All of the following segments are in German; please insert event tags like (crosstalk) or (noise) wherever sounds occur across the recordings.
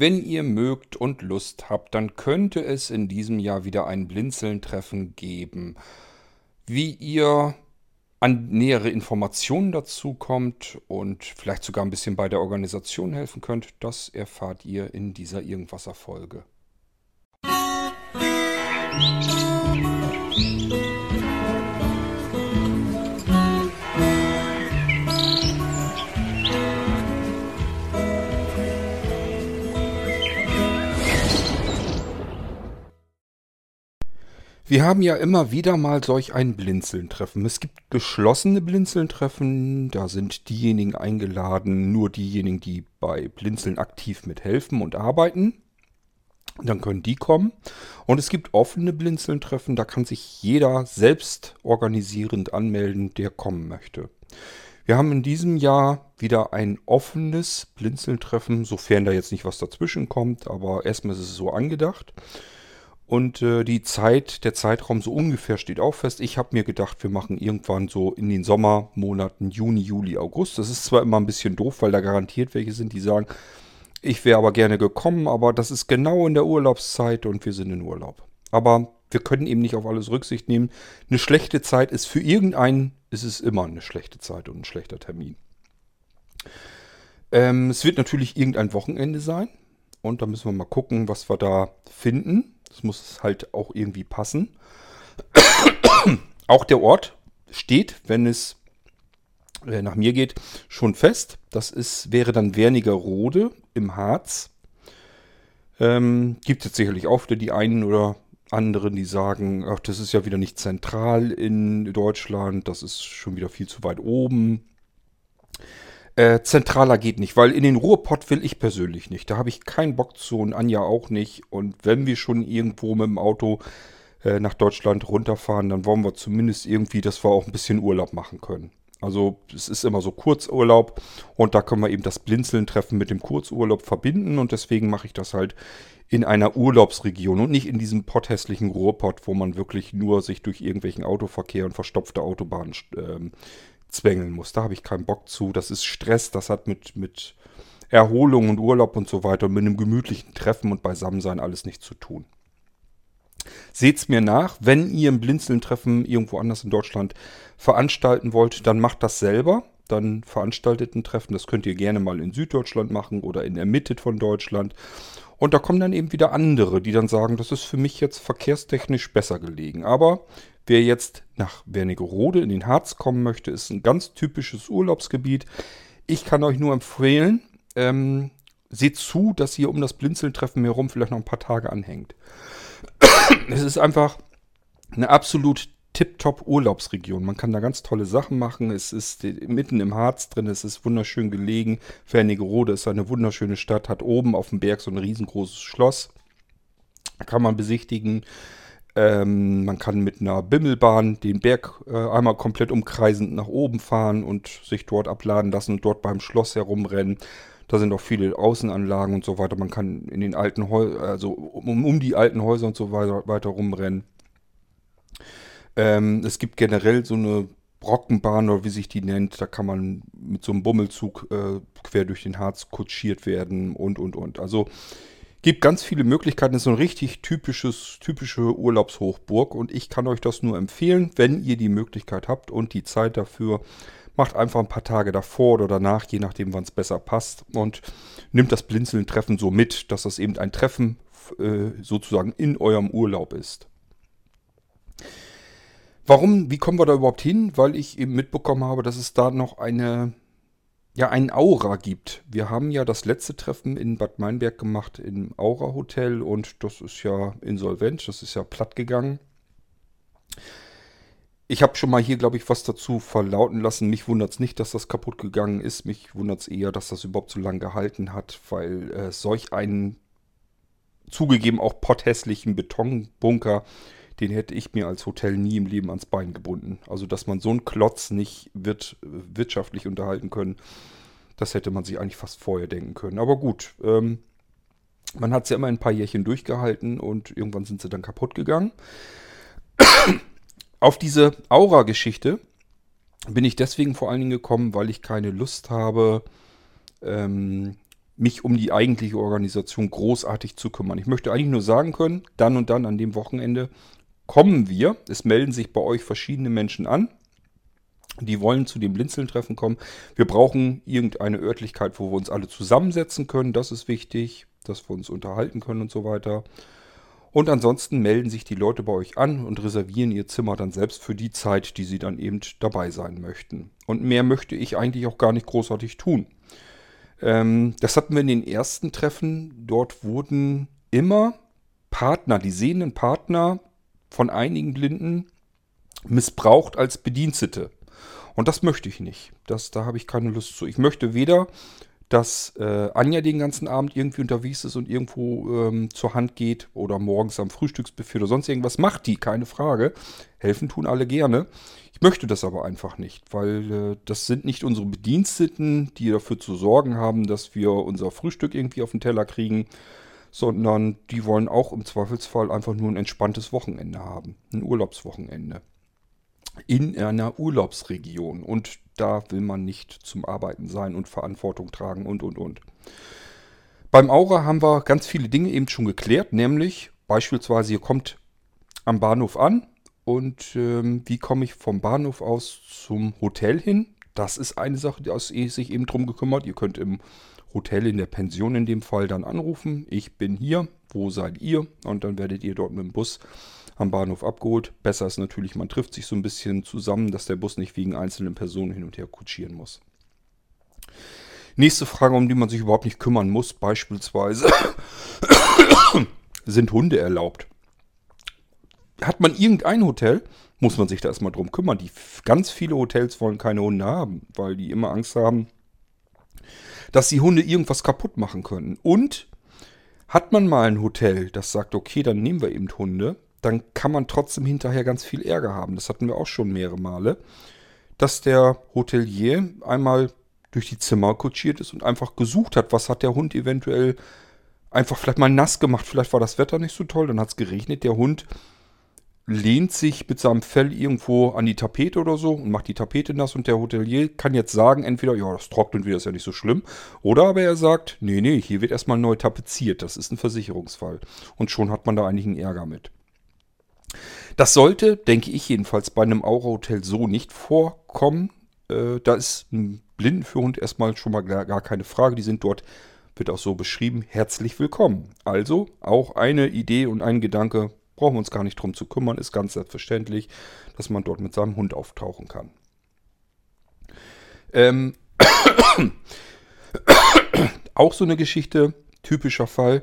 Wenn ihr mögt und Lust habt, dann könnte es in diesem Jahr wieder ein Blinzeln-Treffen geben. Wie ihr an nähere Informationen dazu kommt und vielleicht sogar ein bisschen bei der Organisation helfen könnt, das erfahrt ihr in dieser Irgendwasser-Folge. Wir haben ja immer wieder mal solch ein Blinzeln-Treffen. Es gibt geschlossene Blinzeln-Treffen, da sind diejenigen eingeladen, nur diejenigen, die bei Blinzeln aktiv mithelfen und arbeiten. Dann können die kommen. Und es gibt offene Blinzeln-Treffen, da kann sich jeder selbst organisierend anmelden, der kommen möchte. Wir haben in diesem Jahr wieder ein offenes Blinzeln-Treffen, sofern da jetzt nicht was dazwischen kommt, aber erstmal ist es so angedacht. Und äh, die Zeit, der Zeitraum so ungefähr steht auch fest. Ich habe mir gedacht, wir machen irgendwann so in den Sommermonaten Juni, Juli, August. Das ist zwar immer ein bisschen doof, weil da garantiert welche sind, die sagen, ich wäre aber gerne gekommen, aber das ist genau in der Urlaubszeit und wir sind in Urlaub. Aber wir können eben nicht auf alles Rücksicht nehmen. Eine schlechte Zeit ist für irgendeinen, ist es immer eine schlechte Zeit und ein schlechter Termin. Ähm, es wird natürlich irgendein Wochenende sein. Und da müssen wir mal gucken, was wir da finden. Das muss halt auch irgendwie passen. auch der Ort steht, wenn es äh, nach mir geht, schon fest. Das ist, wäre dann Wernigerode im Harz. Ähm, gibt es sicherlich auch wieder die einen oder anderen, die sagen, ach, das ist ja wieder nicht zentral in Deutschland, das ist schon wieder viel zu weit oben. Äh, zentraler geht nicht, weil in den Ruhrpott will ich persönlich nicht. Da habe ich keinen Bock zu und Anja auch nicht. Und wenn wir schon irgendwo mit dem Auto äh, nach Deutschland runterfahren, dann wollen wir zumindest irgendwie, dass wir auch ein bisschen Urlaub machen können. Also es ist immer so Kurzurlaub und da können wir eben das Blinzeln-Treffen mit dem Kurzurlaub verbinden und deswegen mache ich das halt in einer Urlaubsregion und nicht in diesem potthässlichen Ruhrpott, wo man wirklich nur sich durch irgendwelchen Autoverkehr und verstopfte Autobahnen ähm, zwängeln muss. Da habe ich keinen Bock zu. Das ist Stress, das hat mit, mit Erholung und Urlaub und so weiter und mit einem gemütlichen Treffen und Beisammensein alles nichts zu tun. Seht's mir nach, wenn ihr ein Blinzeln-Treffen irgendwo anders in Deutschland veranstalten wollt, dann macht das selber. Dann veranstaltet ein Treffen. Das könnt ihr gerne mal in Süddeutschland machen oder in der Mitte von Deutschland. Und da kommen dann eben wieder andere, die dann sagen, das ist für mich jetzt verkehrstechnisch besser gelegen. Aber Wer jetzt nach Wernigerode in den Harz kommen möchte, ist ein ganz typisches Urlaubsgebiet. Ich kann euch nur empfehlen, ähm, seht zu, dass ihr um das Blinzeln-Treffen herum vielleicht noch ein paar Tage anhängt. es ist einfach eine absolut tipptopp Urlaubsregion. Man kann da ganz tolle Sachen machen. Es ist mitten im Harz drin, es ist wunderschön gelegen. Wernigerode ist eine wunderschöne Stadt, hat oben auf dem Berg so ein riesengroßes Schloss. Kann man besichtigen. Ähm, man kann mit einer Bimmelbahn den Berg äh, einmal komplett umkreisend nach oben fahren und sich dort abladen lassen und dort beim Schloss herumrennen. Da sind auch viele Außenanlagen und so weiter. Man kann in den alten Häusern, also um, um, die alten Häuser und so weiter, weiter rumrennen. Ähm, es gibt generell so eine Brockenbahn oder wie sich die nennt. Da kann man mit so einem Bummelzug äh, quer durch den Harz kutschiert werden und und und. Also Gibt ganz viele Möglichkeiten, ist so ein richtig typisches, typische Urlaubshochburg und ich kann euch das nur empfehlen, wenn ihr die Möglichkeit habt und die Zeit dafür. Macht einfach ein paar Tage davor oder danach, je nachdem, wann es besser passt und nimmt das Blinzeln-Treffen so mit, dass das eben ein Treffen äh, sozusagen in eurem Urlaub ist. Warum, wie kommen wir da überhaupt hin? Weil ich eben mitbekommen habe, dass es da noch eine ja, ein Aura gibt. Wir haben ja das letzte Treffen in Bad Meinberg gemacht im Aura Hotel und das ist ja insolvent, das ist ja platt gegangen. Ich habe schon mal hier, glaube ich, was dazu verlauten lassen. Mich wundert es nicht, dass das kaputt gegangen ist. Mich wundert es eher, dass das überhaupt so lange gehalten hat, weil äh, solch einen zugegeben auch potthässlichen Betonbunker den hätte ich mir als Hotel nie im Leben ans Bein gebunden. Also, dass man so einen Klotz nicht wird wirtschaftlich unterhalten können, das hätte man sich eigentlich fast vorher denken können. Aber gut, ähm, man hat es ja immer ein paar Jährchen durchgehalten und irgendwann sind sie dann kaputt gegangen. Auf diese Aura-Geschichte bin ich deswegen vor allen Dingen gekommen, weil ich keine Lust habe, ähm, mich um die eigentliche Organisation großartig zu kümmern. Ich möchte eigentlich nur sagen können, dann und dann an dem Wochenende kommen wir. Es melden sich bei euch verschiedene Menschen an. Die wollen zu dem Blinzeln-Treffen kommen. Wir brauchen irgendeine Örtlichkeit, wo wir uns alle zusammensetzen können. Das ist wichtig, dass wir uns unterhalten können und so weiter. Und ansonsten melden sich die Leute bei euch an und reservieren ihr Zimmer dann selbst für die Zeit, die sie dann eben dabei sein möchten. Und mehr möchte ich eigentlich auch gar nicht großartig tun. Ähm, das hatten wir in den ersten Treffen. Dort wurden immer Partner, die sehenden Partner von einigen Blinden missbraucht als Bedienstete. Und das möchte ich nicht. Das, da habe ich keine Lust zu. Ich möchte weder, dass äh, Anja den ganzen Abend irgendwie unterwegs ist und irgendwo ähm, zur Hand geht oder morgens am Frühstücksbuffet oder sonst irgendwas macht die, keine Frage. Helfen tun alle gerne. Ich möchte das aber einfach nicht, weil äh, das sind nicht unsere Bediensteten, die dafür zu sorgen haben, dass wir unser Frühstück irgendwie auf den Teller kriegen, sondern die wollen auch im Zweifelsfall einfach nur ein entspanntes Wochenende haben, ein Urlaubswochenende in einer Urlaubsregion und da will man nicht zum Arbeiten sein und Verantwortung tragen und und und. Beim Aura haben wir ganz viele Dinge eben schon geklärt, nämlich beispielsweise ihr kommt am Bahnhof an, und ähm, wie komme ich vom Bahnhof aus zum Hotel hin? Das ist eine Sache, die sich eben drum gekümmert. Ihr könnt im Hotel in der Pension in dem Fall dann anrufen. Ich bin hier, wo seid ihr? Und dann werdet ihr dort mit dem Bus am Bahnhof abgeholt. Besser ist natürlich, man trifft sich so ein bisschen zusammen, dass der Bus nicht wegen einzelnen Personen hin und her kutschieren muss. Nächste Frage, um die man sich überhaupt nicht kümmern muss, beispielsweise, (coughs) sind Hunde erlaubt? hat man irgendein Hotel, muss man sich da erstmal drum kümmern. Die ganz viele Hotels wollen keine Hunde haben, weil die immer Angst haben, dass die Hunde irgendwas kaputt machen können. Und hat man mal ein Hotel, das sagt, okay, dann nehmen wir eben Hunde, dann kann man trotzdem hinterher ganz viel Ärger haben. Das hatten wir auch schon mehrere Male, dass der Hotelier einmal durch die Zimmer kutschiert ist und einfach gesucht hat, was hat der Hund eventuell einfach vielleicht mal nass gemacht. Vielleicht war das Wetter nicht so toll, dann hat es geregnet. Der Hund lehnt sich mit seinem Fell irgendwo an die Tapete oder so und macht die Tapete nass und der Hotelier kann jetzt sagen, entweder, ja, das trocknet wieder, ist ja nicht so schlimm, oder aber er sagt, nee, nee, hier wird erstmal neu tapeziert, das ist ein Versicherungsfall. Und schon hat man da eigentlich einen Ärger mit. Das sollte, denke ich jedenfalls, bei einem Aura-Hotel so nicht vorkommen. Äh, da ist ein Blindenführhund erstmal schon mal gar, gar keine Frage. Die sind dort, wird auch so beschrieben, herzlich willkommen. Also auch eine Idee und ein Gedanke, Brauchen wir uns gar nicht drum zu kümmern, ist ganz selbstverständlich, dass man dort mit seinem Hund auftauchen kann. Ähm, (coughs) auch so eine Geschichte, typischer Fall,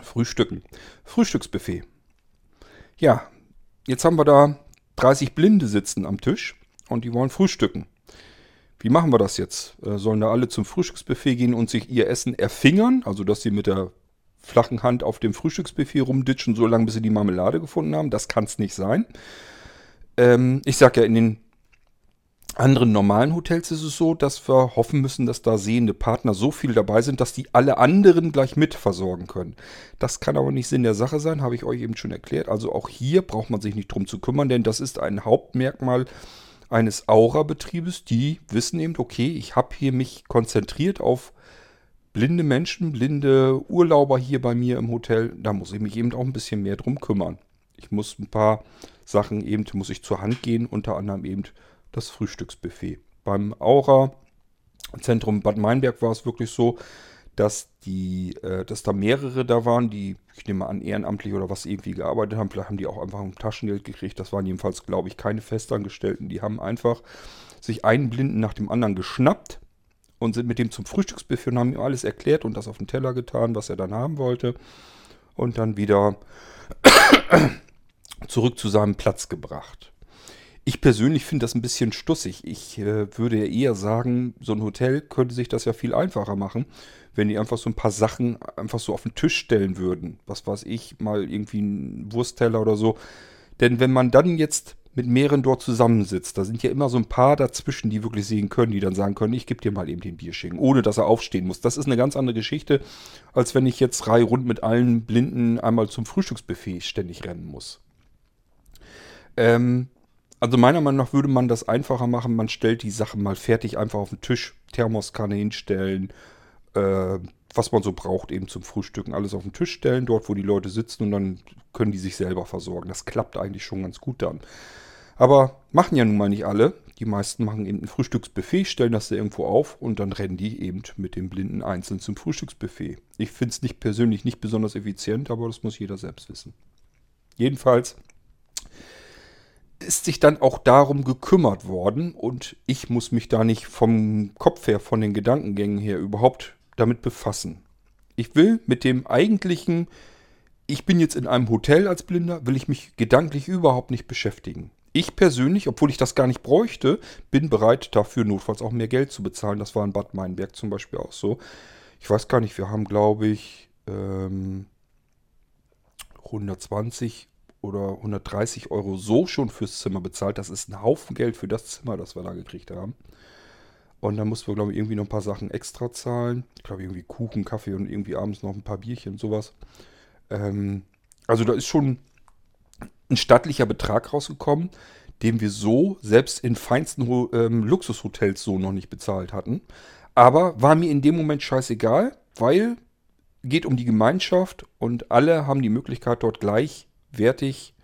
Frühstücken. Frühstücksbuffet. Ja, jetzt haben wir da 30 Blinde sitzen am Tisch und die wollen frühstücken. Wie machen wir das jetzt? Äh, sollen da alle zum Frühstücksbuffet gehen und sich ihr Essen erfingern? Also, dass sie mit der flachen Hand auf dem Frühstücksbuffet rumditschen, so lange bis sie die Marmelade gefunden haben. Das kann es nicht sein. Ähm, ich sage ja, in den anderen normalen Hotels ist es so, dass wir hoffen müssen, dass da sehende Partner so viel dabei sind, dass die alle anderen gleich mit versorgen können. Das kann aber nicht Sinn der Sache sein, habe ich euch eben schon erklärt. Also auch hier braucht man sich nicht drum zu kümmern, denn das ist ein Hauptmerkmal eines Aura-Betriebes. Die wissen eben, okay, ich habe hier mich konzentriert auf blinde Menschen, blinde Urlauber hier bei mir im Hotel, da muss ich mich eben auch ein bisschen mehr drum kümmern. Ich muss ein paar Sachen eben, muss ich zur Hand gehen, unter anderem eben das Frühstücksbuffet. Beim Aura-Zentrum Bad Meinberg war es wirklich so, dass die, äh, dass da mehrere da waren, die, ich nehme an, ehrenamtlich oder was irgendwie gearbeitet haben. Vielleicht haben die auch einfach ein Taschengeld gekriegt. Das waren jedenfalls, glaube ich, keine Festangestellten. Die haben einfach sich einen Blinden nach dem anderen geschnappt und sind mit dem zum Frühstücksbuffet und haben ihm alles erklärt und das auf den Teller getan, was er dann haben wollte. Und dann wieder (coughs) zurück zu seinem Platz gebracht. Ich persönlich finde das ein bisschen stussig. Ich äh, würde eher sagen, so ein Hotel könnte sich das ja viel einfacher machen, wenn die einfach so ein paar Sachen einfach so auf den Tisch stellen würden. Was weiß ich, mal irgendwie ein Wurstteller oder so. Denn wenn man dann jetzt mit mehreren dort zusammensitzt, da sind ja immer so ein paar dazwischen, die wirklich sehen können, die dann sagen können, ich gebe dir mal eben den Bierschinken, ohne dass er aufstehen muss. Das ist eine ganz andere Geschichte, als wenn ich jetzt drei rund mit allen Blinden einmal zum Frühstücksbuffet ständig rennen muss. Ähm, also meiner Meinung nach würde man das einfacher machen. Man stellt die Sachen mal fertig einfach auf den Tisch, Thermoskanne hinstellen, äh, was man so braucht, eben zum Frühstücken. Alles auf den Tisch stellen, dort, wo die Leute sitzen und dann können die sich selber versorgen. Das klappt eigentlich schon ganz gut dann. Aber machen ja nun mal nicht alle. Die meisten machen eben ein Frühstücksbuffet, stellen das da irgendwo auf und dann rennen die eben mit dem Blinden einzeln zum Frühstücksbuffet. Ich finde es nicht persönlich nicht besonders effizient, aber das muss jeder selbst wissen. Jedenfalls ist sich dann auch darum gekümmert worden und ich muss mich da nicht vom Kopf her, von den Gedankengängen her überhaupt damit befassen. Ich will mit dem eigentlichen, ich bin jetzt in einem Hotel als Blinder, will ich mich gedanklich überhaupt nicht beschäftigen. Ich persönlich, obwohl ich das gar nicht bräuchte, bin bereit dafür notfalls auch mehr Geld zu bezahlen. Das war in Bad Meinberg zum Beispiel auch so. Ich weiß gar nicht, wir haben glaube ich ähm, 120 oder 130 Euro so schon fürs Zimmer bezahlt. Das ist ein Haufen Geld für das Zimmer, das wir da gekriegt haben. Und dann mussten wir, glaube ich, irgendwie noch ein paar Sachen extra zahlen. Ich glaube, irgendwie Kuchen, Kaffee und irgendwie abends noch ein paar Bierchen und sowas. Ähm, also da ist schon ein stattlicher Betrag rausgekommen, den wir so selbst in feinsten ähm, Luxushotels so noch nicht bezahlt hatten. Aber war mir in dem Moment scheißegal, weil geht um die Gemeinschaft und alle haben die Möglichkeit, dort gleichwertig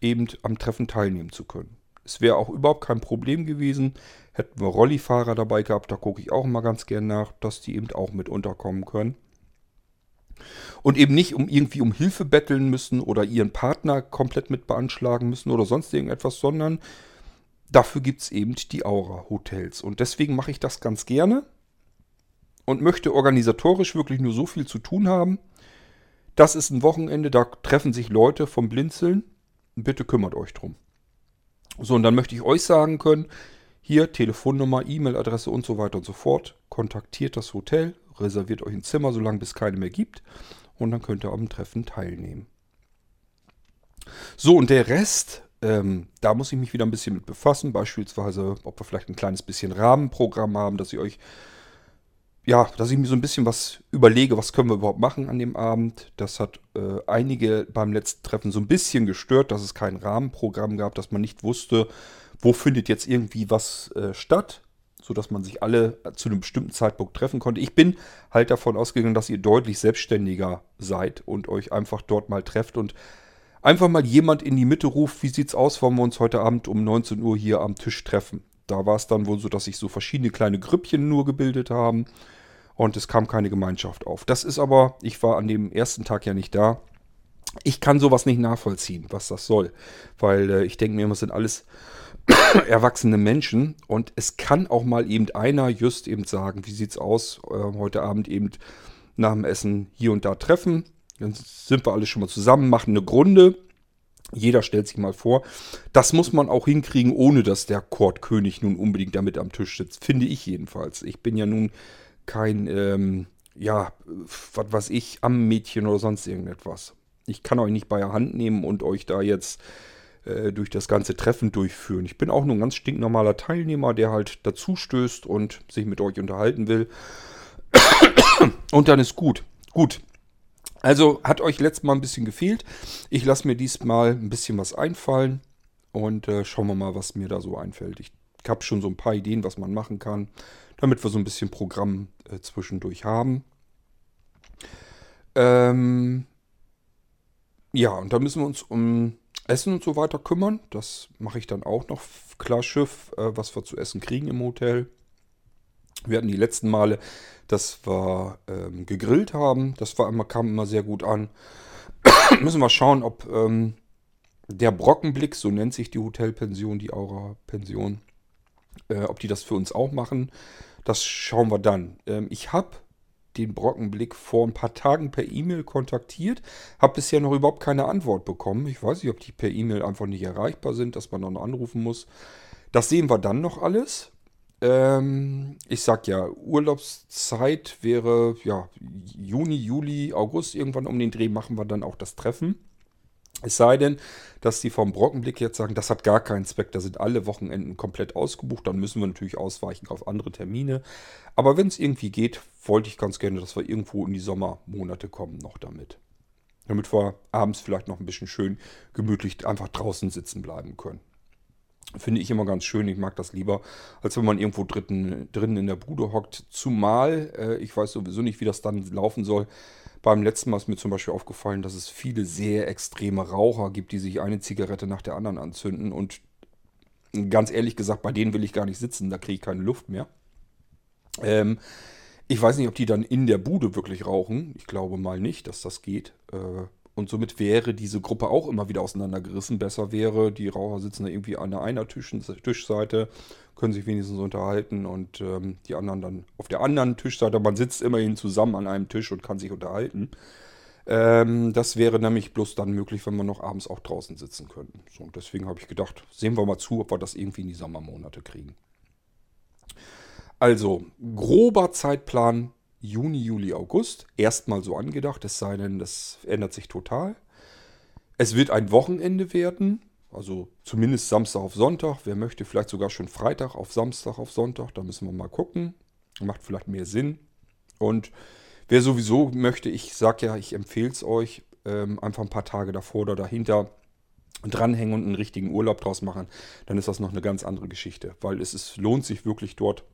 eben am Treffen teilnehmen zu können. Es wäre auch überhaupt kein Problem gewesen, hätten wir Rollifahrer dabei gehabt, da gucke ich auch immer ganz gern nach, dass die eben auch mit unterkommen können. Und eben nicht um irgendwie um Hilfe betteln müssen oder ihren Partner komplett mit beanschlagen müssen oder sonst irgendetwas, sondern dafür gibt es eben die Aura-Hotels. Und deswegen mache ich das ganz gerne und möchte organisatorisch wirklich nur so viel zu tun haben. Das ist ein Wochenende, da treffen sich Leute vom Blinzeln. Bitte kümmert euch drum. So, und dann möchte ich euch sagen können, hier Telefonnummer, E-Mail-Adresse und so weiter und so fort. Kontaktiert das Hotel, reserviert euch ein Zimmer, solange bis keine mehr gibt. Und dann könnt ihr am Treffen teilnehmen. So, und der Rest, ähm, da muss ich mich wieder ein bisschen mit befassen. Beispielsweise, ob wir vielleicht ein kleines bisschen Rahmenprogramm haben, dass ich euch, ja, dass ich mir so ein bisschen was überlege, was können wir überhaupt machen an dem Abend. Das hat äh, einige beim letzten Treffen so ein bisschen gestört, dass es kein Rahmenprogramm gab, dass man nicht wusste, wo findet jetzt irgendwie was äh, statt sodass man sich alle zu einem bestimmten Zeitpunkt treffen konnte. Ich bin halt davon ausgegangen, dass ihr deutlich selbstständiger seid und euch einfach dort mal trefft und einfach mal jemand in die Mitte ruft, wie sieht's aus, wollen wir uns heute Abend um 19 Uhr hier am Tisch treffen. Da war es dann wohl so, dass sich so verschiedene kleine Grüppchen nur gebildet haben und es kam keine Gemeinschaft auf. Das ist aber, ich war an dem ersten Tag ja nicht da. Ich kann sowas nicht nachvollziehen, was das soll, weil äh, ich denke mir, das sind alles (coughs) erwachsene Menschen und es kann auch mal eben einer just eben sagen, wie sieht's aus, äh, heute Abend eben nach dem Essen hier und da treffen. Dann sind wir alle schon mal zusammen, machen eine Grunde. Jeder stellt sich mal vor. Das muss man auch hinkriegen, ohne dass der Kordkönig nun unbedingt damit am Tisch sitzt. Finde ich jedenfalls. Ich bin ja nun kein, ähm, ja, was weiß ich, am Mädchen oder sonst irgendetwas. Ich kann euch nicht bei der Hand nehmen und euch da jetzt äh, durch das ganze Treffen durchführen. Ich bin auch nur ein ganz stinknormaler Teilnehmer, der halt dazu stößt und sich mit euch unterhalten will. Und dann ist gut. Gut. Also hat euch letztes Mal ein bisschen gefehlt. Ich lasse mir diesmal ein bisschen was einfallen und äh, schauen wir mal, was mir da so einfällt. Ich habe schon so ein paar Ideen, was man machen kann, damit wir so ein bisschen Programm äh, zwischendurch haben. Ähm, ja, und da müssen wir uns um Essen und so weiter kümmern. Das mache ich dann auch noch. Klar Schiff, äh, was wir zu essen kriegen im Hotel. Wir hatten die letzten Male, dass wir ähm, gegrillt haben. Das war immer, kam immer sehr gut an. (coughs) Müssen wir schauen, ob ähm, der Brockenblick, so nennt sich die Hotelpension, die Aura-Pension, äh, ob die das für uns auch machen. Das schauen wir dann. Ähm, ich habe den Brockenblick vor ein paar Tagen per E-Mail kontaktiert. Habe bisher noch überhaupt keine Antwort bekommen. Ich weiß nicht, ob die per E-Mail einfach nicht erreichbar sind, dass man noch anrufen muss. Das sehen wir dann noch alles. Ähm, ich sag ja, Urlaubszeit wäre ja Juni, Juli, August. Irgendwann um den Dreh machen wir dann auch das Treffen. Es sei denn, dass die vom Brockenblick jetzt sagen, das hat gar keinen Zweck, da sind alle Wochenenden komplett ausgebucht, dann müssen wir natürlich ausweichen auf andere Termine. Aber wenn es irgendwie geht, wollte ich ganz gerne, dass wir irgendwo in die Sommermonate kommen noch damit. Damit wir abends vielleicht noch ein bisschen schön gemütlich einfach draußen sitzen bleiben können. Finde ich immer ganz schön. Ich mag das lieber, als wenn man irgendwo dritten, drin in der Bude hockt. Zumal, äh, ich weiß sowieso nicht, wie das dann laufen soll. Beim letzten Mal ist mir zum Beispiel aufgefallen, dass es viele sehr extreme Raucher gibt, die sich eine Zigarette nach der anderen anzünden. Und ganz ehrlich gesagt, bei denen will ich gar nicht sitzen, da kriege ich keine Luft mehr. Ähm, ich weiß nicht, ob die dann in der Bude wirklich rauchen. Ich glaube mal nicht, dass das geht. Äh, und somit wäre diese Gruppe auch immer wieder auseinandergerissen. Besser wäre, die Raucher sitzen da irgendwie an einer Tisch, Tischseite, können sich wenigstens unterhalten und ähm, die anderen dann auf der anderen Tischseite. Man sitzt immerhin zusammen an einem Tisch und kann sich unterhalten. Ähm, das wäre nämlich bloß dann möglich, wenn wir noch abends auch draußen sitzen könnten. So, und deswegen habe ich gedacht, sehen wir mal zu, ob wir das irgendwie in die Sommermonate kriegen. Also, grober Zeitplan Juni, Juli, August. Erstmal so angedacht, es sei denn, das ändert sich total. Es wird ein Wochenende werden, also zumindest Samstag auf Sonntag. Wer möchte, vielleicht sogar schon Freitag auf Samstag auf Sonntag. Da müssen wir mal gucken. Macht vielleicht mehr Sinn. Und wer sowieso möchte, ich sage ja, ich empfehle es euch, ähm, einfach ein paar Tage davor oder dahinter dranhängen und einen richtigen Urlaub draus machen, dann ist das noch eine ganz andere Geschichte. Weil es ist, lohnt sich wirklich dort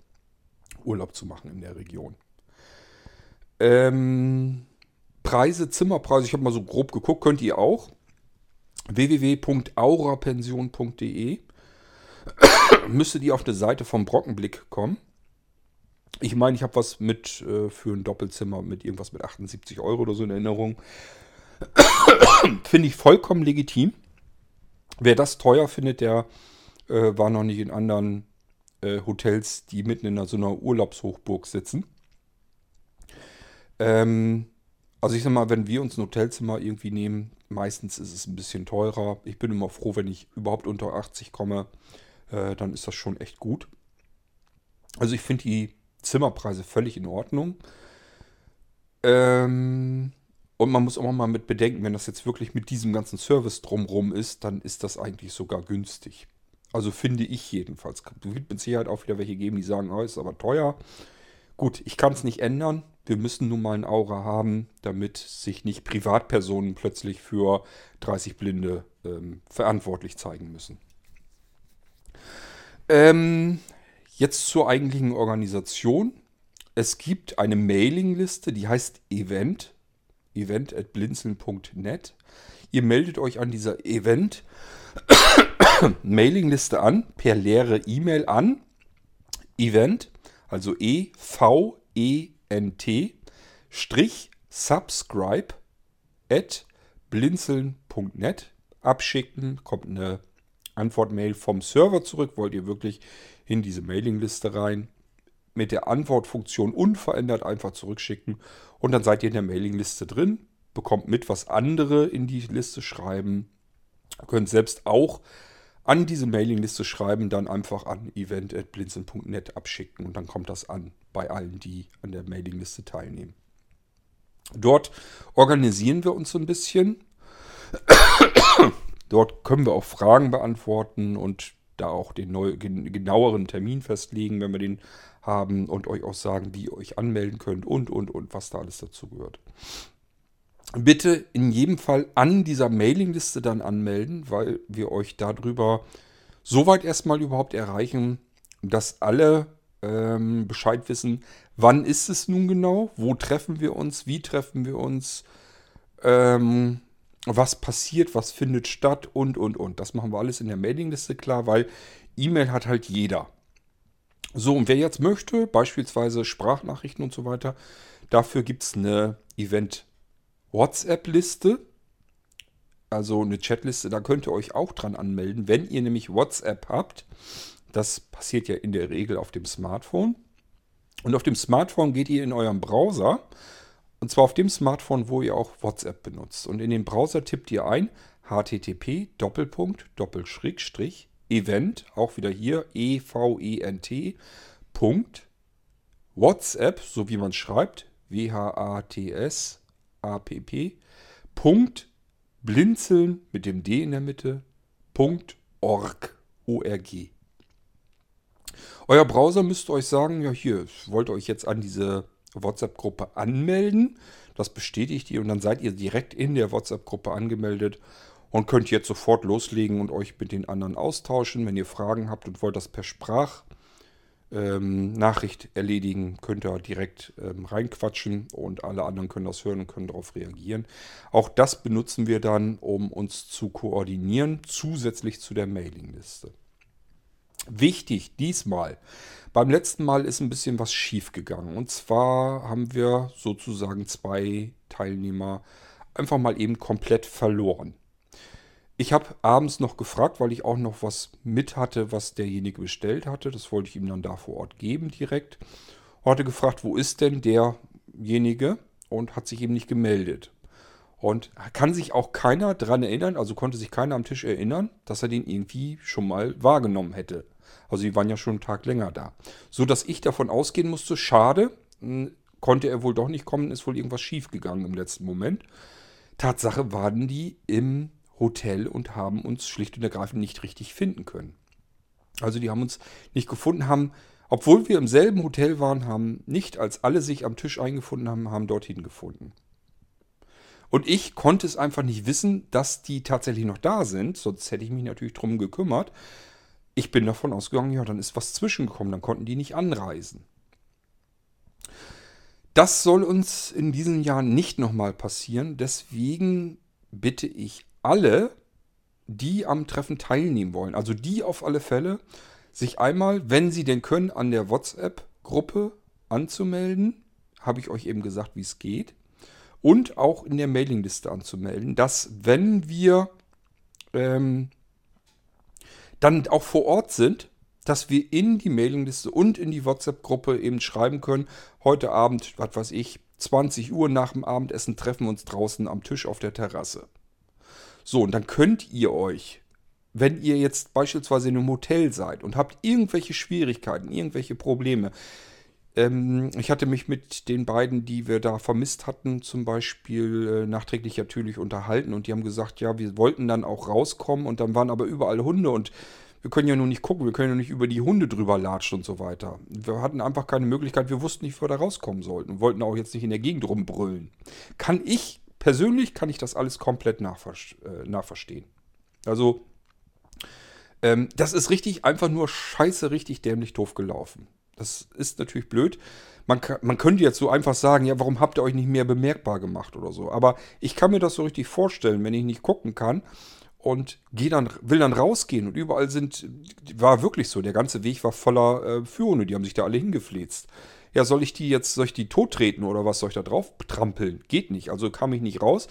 Urlaub zu machen in der Region. Ähm, Preise, Zimmerpreise, ich habe mal so grob geguckt, könnt ihr auch. www.aurapension.de (coughs) Müsstet ihr auf eine Seite vom Brockenblick kommen. Ich meine, ich habe was mit äh, für ein Doppelzimmer mit irgendwas mit 78 Euro oder so in Erinnerung. (coughs) Finde ich vollkommen legitim. Wer das teuer findet, der äh, war noch nicht in anderen äh, Hotels, die mitten in so einer Urlaubshochburg sitzen. Ähm, also ich sag mal, wenn wir uns ein Hotelzimmer irgendwie nehmen, meistens ist es ein bisschen teurer. Ich bin immer froh, wenn ich überhaupt unter 80 komme, äh, dann ist das schon echt gut. Also ich finde die Zimmerpreise völlig in Ordnung. Ähm, und man muss auch mal mit bedenken, wenn das jetzt wirklich mit diesem ganzen Service drumrum ist, dann ist das eigentlich sogar günstig. Also finde ich jedenfalls. Du wird mit Sicherheit auch wieder welche geben, die sagen, oh, ist aber teuer. Gut, ich kann es nicht ändern. Wir müssen nun mal ein Aura haben, damit sich nicht Privatpersonen plötzlich für 30 Blinde ähm, verantwortlich zeigen müssen. Ähm, jetzt zur eigentlichen Organisation. Es gibt eine Mailingliste, die heißt Event, event.blinzeln.net. Ihr meldet euch an dieser Event (coughs) Mailingliste an, per leere E-Mail an, Event, also E-V-E-N-T, Strich, subscribe, at blinzeln.net, abschicken, kommt eine Antwortmail vom Server zurück, wollt ihr wirklich in diese Mailingliste rein, mit der Antwortfunktion unverändert einfach zurückschicken und dann seid ihr in der Mailingliste drin, bekommt mit, was andere in die Liste schreiben, könnt selbst auch an diese Mailingliste schreiben, dann einfach an event.blinzeln.net abschicken und dann kommt das an bei allen, die an der Mailingliste teilnehmen. Dort organisieren wir uns so ein bisschen. (coughs) Dort können wir auch Fragen beantworten und da auch den neu, genaueren Termin festlegen, wenn wir den haben und euch auch sagen, wie ihr euch anmelden könnt und, und, und, was da alles dazu gehört bitte in jedem Fall an dieser Mailingliste dann anmelden, weil wir euch darüber soweit erstmal überhaupt erreichen, dass alle ähm, Bescheid wissen, wann ist es nun genau, wo treffen wir uns, wie treffen wir uns, ähm, was passiert, was findet statt und, und, und. Das machen wir alles in der Mailingliste klar, weil E-Mail hat halt jeder. So, und wer jetzt möchte, beispielsweise Sprachnachrichten und so weiter, dafür gibt es eine Event- WhatsApp-Liste, also eine Chatliste, da könnt ihr euch auch dran anmelden, wenn ihr nämlich WhatsApp habt. Das passiert ja in der Regel auf dem Smartphone. Und auf dem Smartphone geht ihr in euren Browser. Und zwar auf dem Smartphone, wo ihr auch WhatsApp benutzt. Und in den Browser tippt ihr ein http Doppelpunkt Doppelschrägstrich Event, auch wieder hier E-V-E-N-T Punkt WhatsApp, so wie man schreibt, W-H-A-T-S app. Punkt blinzeln mit dem D in der Mitte. Punkt org. O-R-G. Euer Browser müsste euch sagen, ja hier, ich wollte euch jetzt an diese WhatsApp-Gruppe anmelden. Das bestätigt ihr und dann seid ihr direkt in der WhatsApp-Gruppe angemeldet und könnt jetzt sofort loslegen und euch mit den anderen austauschen. Wenn ihr Fragen habt und wollt das per Sprach ähm, Nachricht erledigen, könnt ihr direkt ähm, reinquatschen und alle anderen können das hören und können darauf reagieren. Auch das benutzen wir dann, um uns zu koordinieren, zusätzlich zu der Mailingliste. Wichtig diesmal, beim letzten Mal ist ein bisschen was schief gegangen. Und zwar haben wir sozusagen zwei Teilnehmer einfach mal eben komplett verloren. Ich habe abends noch gefragt, weil ich auch noch was mit hatte, was derjenige bestellt hatte. Das wollte ich ihm dann da vor Ort geben direkt. Und hatte gefragt, wo ist denn derjenige? Und hat sich eben nicht gemeldet. Und kann sich auch keiner daran erinnern, also konnte sich keiner am Tisch erinnern, dass er den irgendwie schon mal wahrgenommen hätte. Also die waren ja schon einen Tag länger da. So dass ich davon ausgehen musste, schade, hm, konnte er wohl doch nicht kommen, ist wohl irgendwas schiefgegangen im letzten Moment. Tatsache waren die im Hotel und haben uns schlicht und ergreifend nicht richtig finden können. Also die haben uns nicht gefunden, haben, obwohl wir im selben Hotel waren, haben nicht, als alle sich am Tisch eingefunden haben, haben dorthin gefunden. Und ich konnte es einfach nicht wissen, dass die tatsächlich noch da sind, sonst hätte ich mich natürlich drum gekümmert. Ich bin davon ausgegangen, ja, dann ist was zwischengekommen, dann konnten die nicht anreisen. Das soll uns in diesen Jahren nicht nochmal passieren. Deswegen bitte ich alle, die am Treffen teilnehmen wollen, also die auf alle Fälle, sich einmal, wenn sie denn können, an der WhatsApp-Gruppe anzumelden. Habe ich euch eben gesagt, wie es geht. Und auch in der Mailingliste anzumelden, dass wenn wir ähm, dann auch vor Ort sind, dass wir in die Mailingliste und in die WhatsApp-Gruppe eben schreiben können, heute Abend, was weiß ich, 20 Uhr nach dem Abendessen treffen wir uns draußen am Tisch auf der Terrasse. So, und dann könnt ihr euch, wenn ihr jetzt beispielsweise in einem Hotel seid und habt irgendwelche Schwierigkeiten, irgendwelche Probleme, ähm, ich hatte mich mit den beiden, die wir da vermisst hatten, zum Beispiel äh, nachträglich natürlich unterhalten und die haben gesagt, ja, wir wollten dann auch rauskommen und dann waren aber überall Hunde und wir können ja nur nicht gucken, wir können ja nicht über die Hunde drüber latschen und so weiter. Wir hatten einfach keine Möglichkeit, wir wussten nicht, wie wir da rauskommen sollten und wollten auch jetzt nicht in der Gegend rumbrüllen. Kann ich persönlich kann ich das alles komplett nachver äh, nachverstehen. Also, ähm, das ist richtig, einfach nur scheiße, richtig dämlich doof gelaufen. Das ist natürlich blöd. Man, man könnte jetzt so einfach sagen, ja, warum habt ihr euch nicht mehr bemerkbar gemacht oder so. Aber ich kann mir das so richtig vorstellen, wenn ich nicht gucken kann und geh dann, will dann rausgehen und überall sind, war wirklich so, der ganze Weg war voller äh, Führende, die haben sich da alle hingefläzt ja, soll ich die jetzt, soll ich die tot treten oder was soll ich da drauf trampeln? Geht nicht, also kam ich nicht raus.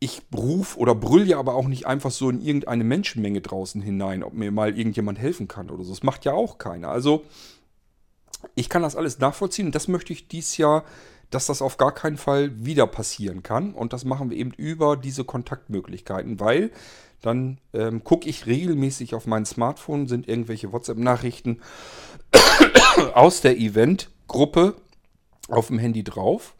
Ich ruf oder brüll ja aber auch nicht einfach so in irgendeine Menschenmenge draußen hinein, ob mir mal irgendjemand helfen kann oder so. Das macht ja auch keiner. Also, ich kann das alles nachvollziehen und das möchte ich dies Jahr, dass das auf gar keinen Fall wieder passieren kann. Und das machen wir eben über diese Kontaktmöglichkeiten, weil dann ähm, gucke ich regelmäßig auf mein Smartphone, sind irgendwelche WhatsApp-Nachrichten (coughs) aus der Event Gruppe auf dem Handy drauf.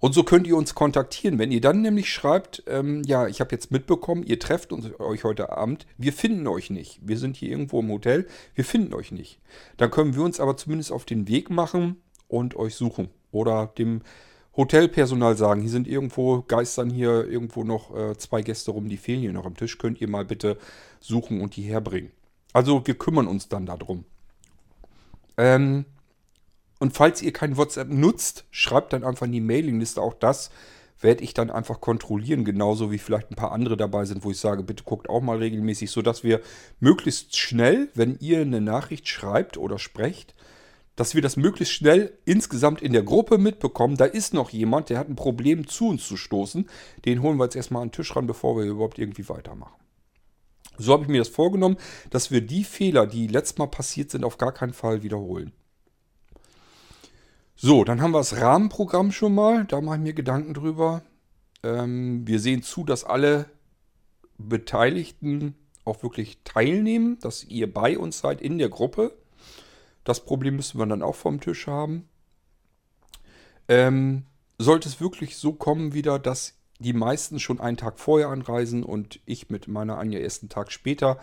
Und so könnt ihr uns kontaktieren. Wenn ihr dann nämlich schreibt, ähm, ja, ich habe jetzt mitbekommen, ihr trefft uns, euch heute Abend, wir finden euch nicht. Wir sind hier irgendwo im Hotel, wir finden euch nicht. Dann können wir uns aber zumindest auf den Weg machen und euch suchen. Oder dem Hotelpersonal sagen, hier sind irgendwo, geistern hier irgendwo noch äh, zwei Gäste rum, die fehlen hier noch am Tisch. Könnt ihr mal bitte suchen und die herbringen. Also wir kümmern uns dann darum. Ähm, und falls ihr kein WhatsApp nutzt, schreibt dann einfach in die Mailingliste. Auch das werde ich dann einfach kontrollieren. Genauso wie vielleicht ein paar andere dabei sind, wo ich sage, bitte guckt auch mal regelmäßig, sodass wir möglichst schnell, wenn ihr eine Nachricht schreibt oder sprecht, dass wir das möglichst schnell insgesamt in der Gruppe mitbekommen. Da ist noch jemand, der hat ein Problem, zu uns zu stoßen. Den holen wir jetzt erstmal an den Tisch ran, bevor wir überhaupt irgendwie weitermachen. So habe ich mir das vorgenommen, dass wir die Fehler, die letztes Mal passiert sind, auf gar keinen Fall wiederholen. So, dann haben wir das Rahmenprogramm schon mal. Da mache ich mir Gedanken drüber. Ähm, wir sehen zu, dass alle Beteiligten auch wirklich teilnehmen, dass ihr bei uns seid in der Gruppe. Das Problem müssen wir dann auch vom Tisch haben. Ähm, sollte es wirklich so kommen wieder, dass die meisten schon einen Tag vorher anreisen und ich mit meiner Anja ersten Tag später,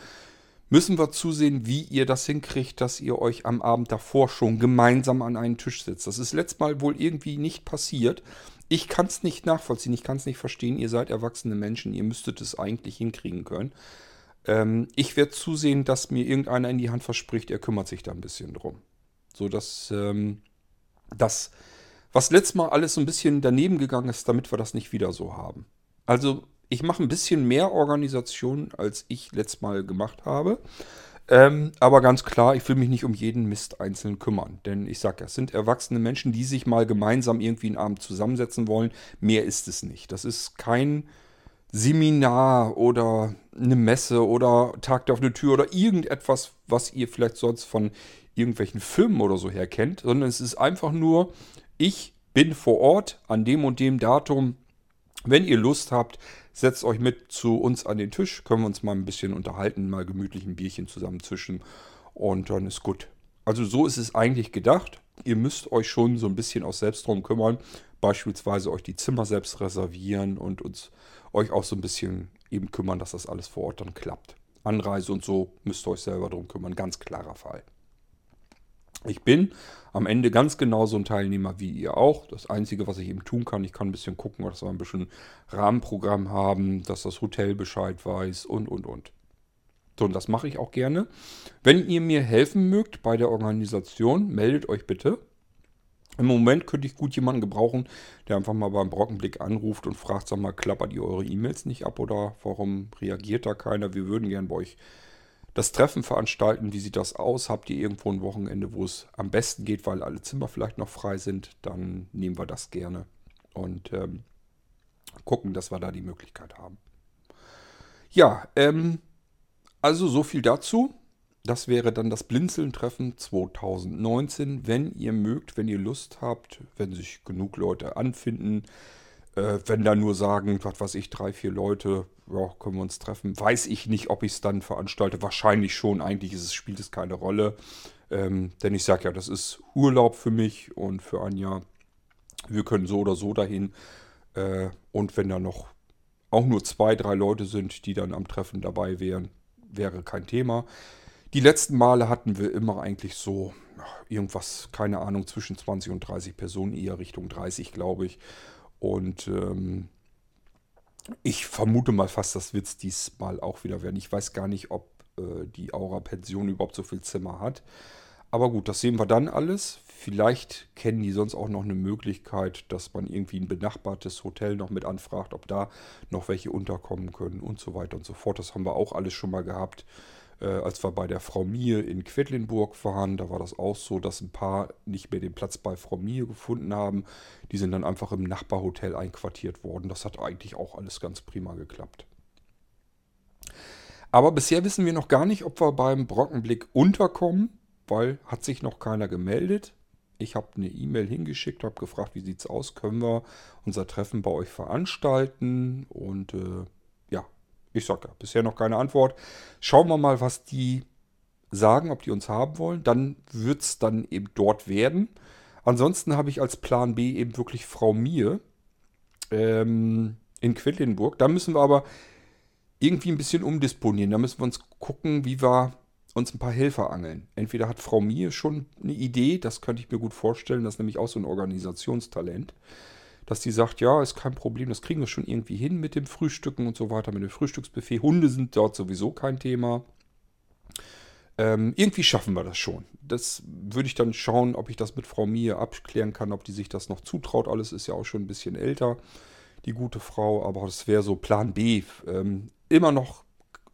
müssen wir zusehen, wie ihr das hinkriegt, dass ihr euch am Abend davor schon gemeinsam an einen Tisch sitzt. Das ist letztes Mal wohl irgendwie nicht passiert. Ich kann es nicht nachvollziehen, ich kann es nicht verstehen. Ihr seid erwachsene Menschen, ihr müsstet es eigentlich hinkriegen können. Ähm, ich werde zusehen, dass mir irgendeiner in die Hand verspricht, er kümmert sich da ein bisschen drum. So dass ähm, das, was letztes Mal alles so ein bisschen daneben gegangen ist, damit wir das nicht wieder so haben. Also ich mache ein bisschen mehr Organisation, als ich letztes Mal gemacht habe. Ähm, aber ganz klar, ich will mich nicht um jeden Mist einzeln kümmern. Denn ich sage ja, es sind erwachsene Menschen, die sich mal gemeinsam irgendwie einen Abend zusammensetzen wollen. Mehr ist es nicht. Das ist kein Seminar oder eine Messe oder Tag der offenen Tür oder irgendetwas, was ihr vielleicht sonst von irgendwelchen Filmen oder so her kennt, sondern es ist einfach nur, ich bin vor Ort an dem und dem Datum. Wenn ihr Lust habt, setzt euch mit zu uns an den Tisch, können wir uns mal ein bisschen unterhalten, mal gemütlich ein Bierchen zusammen zwischen und dann ist gut. Also so ist es eigentlich gedacht. Ihr müsst euch schon so ein bisschen auch selbst drum kümmern, beispielsweise euch die Zimmer selbst reservieren und uns euch auch so ein bisschen eben kümmern, dass das alles vor Ort dann klappt. Anreise und so müsst ihr euch selber drum kümmern, ganz klarer Fall. Ich bin am Ende ganz genauso ein Teilnehmer wie ihr auch. Das Einzige, was ich eben tun kann, ich kann ein bisschen gucken, dass wir ein bisschen Rahmenprogramm haben, dass das Hotel Bescheid weiß und, und, und. So, und das mache ich auch gerne. Wenn ihr mir helfen mögt bei der Organisation, meldet euch bitte. Im Moment könnte ich gut jemanden gebrauchen, der einfach mal beim Brockenblick anruft und fragt, sag mal, klappert ihr eure E-Mails nicht ab oder warum reagiert da keiner? Wir würden gern bei euch das Treffen veranstalten. Wie sieht das aus? Habt ihr irgendwo ein Wochenende, wo es am besten geht, weil alle Zimmer vielleicht noch frei sind? Dann nehmen wir das gerne und ähm, gucken, dass wir da die Möglichkeit haben. Ja, ähm, also so viel dazu. Das wäre dann das Blinzeln-Treffen 2019. Wenn ihr mögt, wenn ihr Lust habt, wenn sich genug Leute anfinden, äh, wenn da nur sagen, was weiß ich, drei, vier Leute, ja, können wir uns treffen. Weiß ich nicht, ob ich es dann veranstalte. Wahrscheinlich schon. Eigentlich ist es, spielt es keine Rolle. Ähm, denn ich sage ja, das ist Urlaub für mich und für Anja. Wir können so oder so dahin. Äh, und wenn da noch auch nur zwei, drei Leute sind, die dann am Treffen dabei wären, wäre kein Thema. Die letzten Male hatten wir immer eigentlich so irgendwas, keine Ahnung, zwischen 20 und 30 Personen, eher Richtung 30, glaube ich. Und ähm, ich vermute mal fast, das wird es diesmal auch wieder werden. Ich weiß gar nicht, ob äh, die Aura-Pension überhaupt so viel Zimmer hat. Aber gut, das sehen wir dann alles. Vielleicht kennen die sonst auch noch eine Möglichkeit, dass man irgendwie ein benachbartes Hotel noch mit anfragt, ob da noch welche unterkommen können und so weiter und so fort. Das haben wir auch alles schon mal gehabt. Äh, als wir bei der Frau Mie in Quedlinburg waren, da war das auch so, dass ein paar nicht mehr den Platz bei Frau Mie gefunden haben. Die sind dann einfach im Nachbarhotel einquartiert worden. Das hat eigentlich auch alles ganz prima geklappt. Aber bisher wissen wir noch gar nicht, ob wir beim Brockenblick unterkommen, weil hat sich noch keiner gemeldet. Ich habe eine E-Mail hingeschickt, habe gefragt, wie sieht es aus, können wir unser Treffen bei euch veranstalten? Und äh, ich sage ja, bisher noch keine Antwort. Schauen wir mal, was die sagen, ob die uns haben wollen. Dann wird es dann eben dort werden. Ansonsten habe ich als Plan B eben wirklich Frau Mie ähm, in Quedlinburg. Da müssen wir aber irgendwie ein bisschen umdisponieren. Da müssen wir uns gucken, wie wir uns ein paar Helfer angeln. Entweder hat Frau Mie schon eine Idee, das könnte ich mir gut vorstellen, das ist nämlich auch so ein Organisationstalent dass die sagt, ja, ist kein Problem, das kriegen wir schon irgendwie hin mit dem Frühstücken und so weiter, mit dem Frühstücksbuffet. Hunde sind dort sowieso kein Thema. Ähm, irgendwie schaffen wir das schon. Das würde ich dann schauen, ob ich das mit Frau Mie abklären kann, ob die sich das noch zutraut. Alles ist ja auch schon ein bisschen älter, die gute Frau, aber das wäre so Plan B. Ähm, immer noch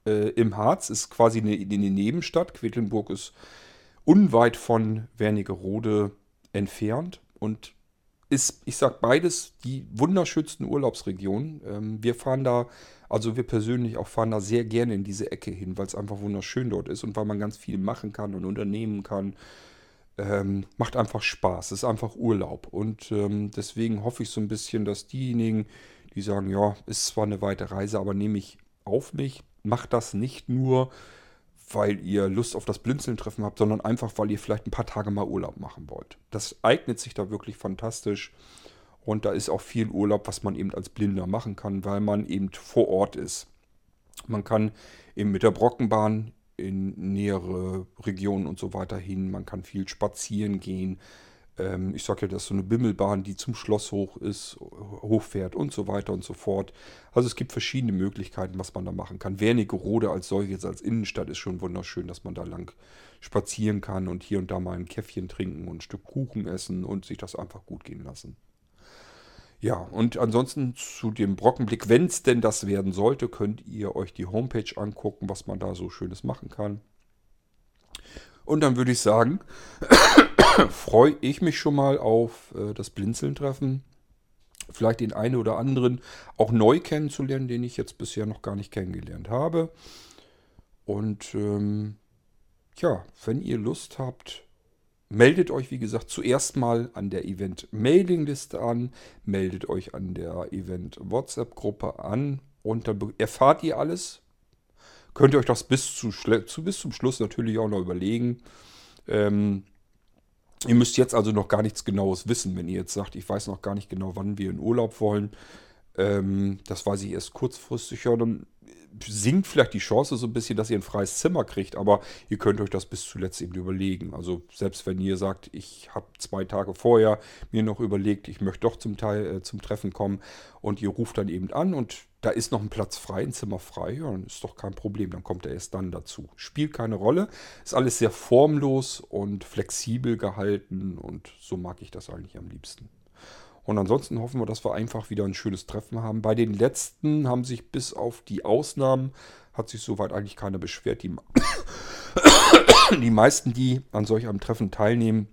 äh, im Harz, ist quasi eine, eine Nebenstadt. Quedlinburg ist unweit von Wernigerode entfernt und ist, ich sag beides, die wunderschönsten Urlaubsregionen. Ähm, wir fahren da, also wir persönlich auch fahren da sehr gerne in diese Ecke hin, weil es einfach wunderschön dort ist und weil man ganz viel machen kann und unternehmen kann. Ähm, macht einfach Spaß, ist einfach Urlaub. Und ähm, deswegen hoffe ich so ein bisschen, dass diejenigen, die sagen, ja, ist zwar eine weite Reise, aber nehme ich auf mich, macht das nicht nur weil ihr Lust auf das Blinzeln-Treffen habt, sondern einfach, weil ihr vielleicht ein paar Tage mal Urlaub machen wollt. Das eignet sich da wirklich fantastisch. Und da ist auch viel Urlaub, was man eben als Blinder machen kann, weil man eben vor Ort ist. Man kann eben mit der Brockenbahn in nähere Regionen und so weiter hin. Man kann viel spazieren gehen. Ähm, ich sage ja, das ist so eine Bimmelbahn, die zum Schloss hoch ist, hochfährt und so weiter und so fort. Also es gibt verschiedene Möglichkeiten, was man da machen kann. Wernigerode als solches, als Innenstadt ist schon wunderschön, dass man da lang spazieren kann und hier und da mal ein Käffchen trinken und ein Stück Kuchen essen und sich das einfach gut gehen lassen. Ja, und ansonsten zu dem Brockenblick, wenn es denn das werden sollte, könnt ihr euch die Homepage angucken, was man da so Schönes machen kann. Und dann würde ich sagen, (coughs) freue ich mich schon mal auf äh, das Blinzeln-Treffen. Vielleicht den einen oder anderen auch neu kennenzulernen, den ich jetzt bisher noch gar nicht kennengelernt habe. Und ähm, ja, wenn ihr Lust habt, meldet euch, wie gesagt, zuerst mal an der Event-Mailing-Liste an, meldet euch an der Event-WhatsApp-Gruppe an und dann erfahrt ihr alles. Könnt ihr euch das bis, zu, bis zum Schluss natürlich auch noch überlegen. Ähm, ihr müsst jetzt also noch gar nichts Genaues wissen, wenn ihr jetzt sagt, ich weiß noch gar nicht genau, wann wir in Urlaub wollen. Ähm, das weiß ich erst kurzfristig. Ja, dann sinkt vielleicht die Chance so ein bisschen, dass ihr ein freies Zimmer kriegt, aber ihr könnt euch das bis zuletzt eben überlegen. Also selbst wenn ihr sagt, ich habe zwei Tage vorher mir noch überlegt, ich möchte doch zum Teil äh, zum Treffen kommen und ihr ruft dann eben an und da ist noch ein Platz frei, ein Zimmer frei, ja, dann ist doch kein Problem, dann kommt er erst dann dazu. Spielt keine Rolle, ist alles sehr formlos und flexibel gehalten und so mag ich das eigentlich am liebsten. Und ansonsten hoffen wir, dass wir einfach wieder ein schönes Treffen haben. Bei den letzten haben sich bis auf die Ausnahmen, hat sich soweit eigentlich keiner beschwert. Die, (coughs) die meisten, die an solch einem Treffen teilnehmen,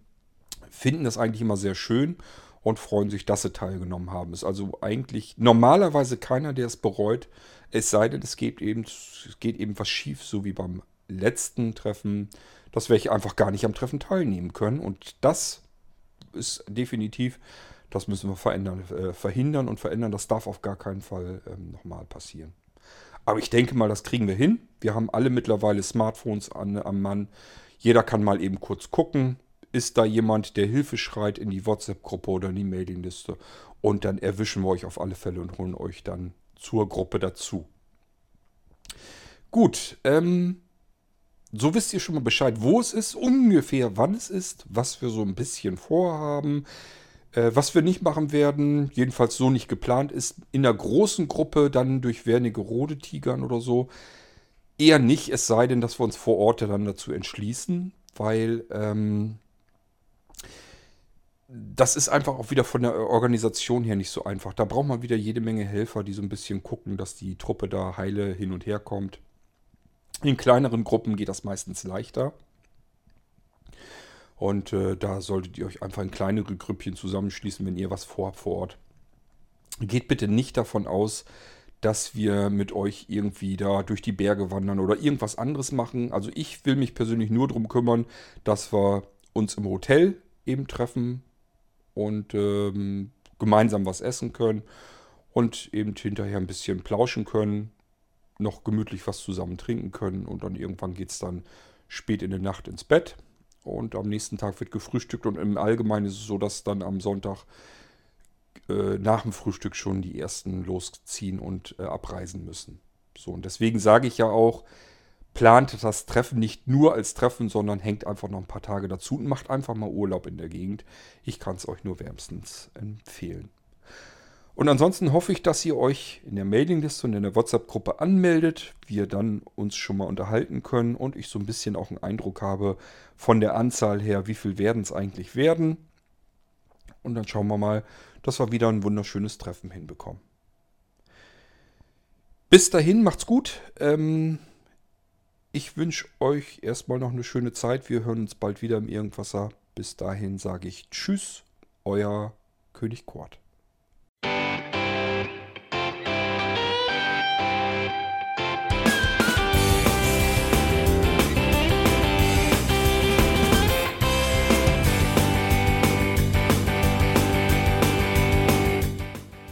finden das eigentlich immer sehr schön und freuen sich, dass sie teilgenommen haben. Ist also eigentlich normalerweise keiner, der es bereut. Es sei denn, es geht eben, es geht eben was schief, so wie beim letzten Treffen, dass welche einfach gar nicht am Treffen teilnehmen können. Und das ist definitiv das müssen wir verändern, äh, verhindern und verändern. Das darf auf gar keinen Fall ähm, nochmal passieren. Aber ich denke mal, das kriegen wir hin. Wir haben alle mittlerweile Smartphones an, am Mann. Jeder kann mal eben kurz gucken. Ist da jemand, der Hilfe schreit in die WhatsApp-Gruppe oder in die Mailingliste? Und dann erwischen wir euch auf alle Fälle und holen euch dann zur Gruppe dazu. Gut, ähm, so wisst ihr schon mal Bescheid, wo es ist, ungefähr wann es ist, was wir so ein bisschen vorhaben. Äh, was wir nicht machen werden, jedenfalls so nicht geplant ist, in der großen Gruppe dann durch Wernigerode tigern oder so. Eher nicht, es sei denn, dass wir uns vor Ort dann dazu entschließen, weil ähm, das ist einfach auch wieder von der Organisation her nicht so einfach. Da braucht man wieder jede Menge Helfer, die so ein bisschen gucken, dass die Truppe da heile hin und her kommt. In kleineren Gruppen geht das meistens leichter. Und äh, da solltet ihr euch einfach in kleinere Grüppchen zusammenschließen, wenn ihr was vorhabt vor Ort. Geht bitte nicht davon aus, dass wir mit euch irgendwie da durch die Berge wandern oder irgendwas anderes machen. Also ich will mich persönlich nur darum kümmern, dass wir uns im Hotel eben treffen und ähm, gemeinsam was essen können und eben hinterher ein bisschen plauschen können, noch gemütlich was zusammen trinken können und dann irgendwann geht es dann spät in der Nacht ins Bett und am nächsten Tag wird gefrühstückt und im Allgemeinen ist es so, dass dann am Sonntag äh, nach dem Frühstück schon die ersten losziehen und äh, abreisen müssen. So, und deswegen sage ich ja auch, plant das Treffen nicht nur als Treffen, sondern hängt einfach noch ein paar Tage dazu und macht einfach mal Urlaub in der Gegend. Ich kann es euch nur wärmstens empfehlen. Und ansonsten hoffe ich, dass ihr euch in der Mailingliste und in der WhatsApp-Gruppe anmeldet, wir dann uns schon mal unterhalten können und ich so ein bisschen auch einen Eindruck habe von der Anzahl her, wie viel werden es eigentlich werden. Und dann schauen wir mal, dass wir wieder ein wunderschönes Treffen hinbekommen. Bis dahin, macht's gut. Ähm, ich wünsche euch erstmal noch eine schöne Zeit. Wir hören uns bald wieder im Irgendwasser. Bis dahin sage ich Tschüss, euer König Kort.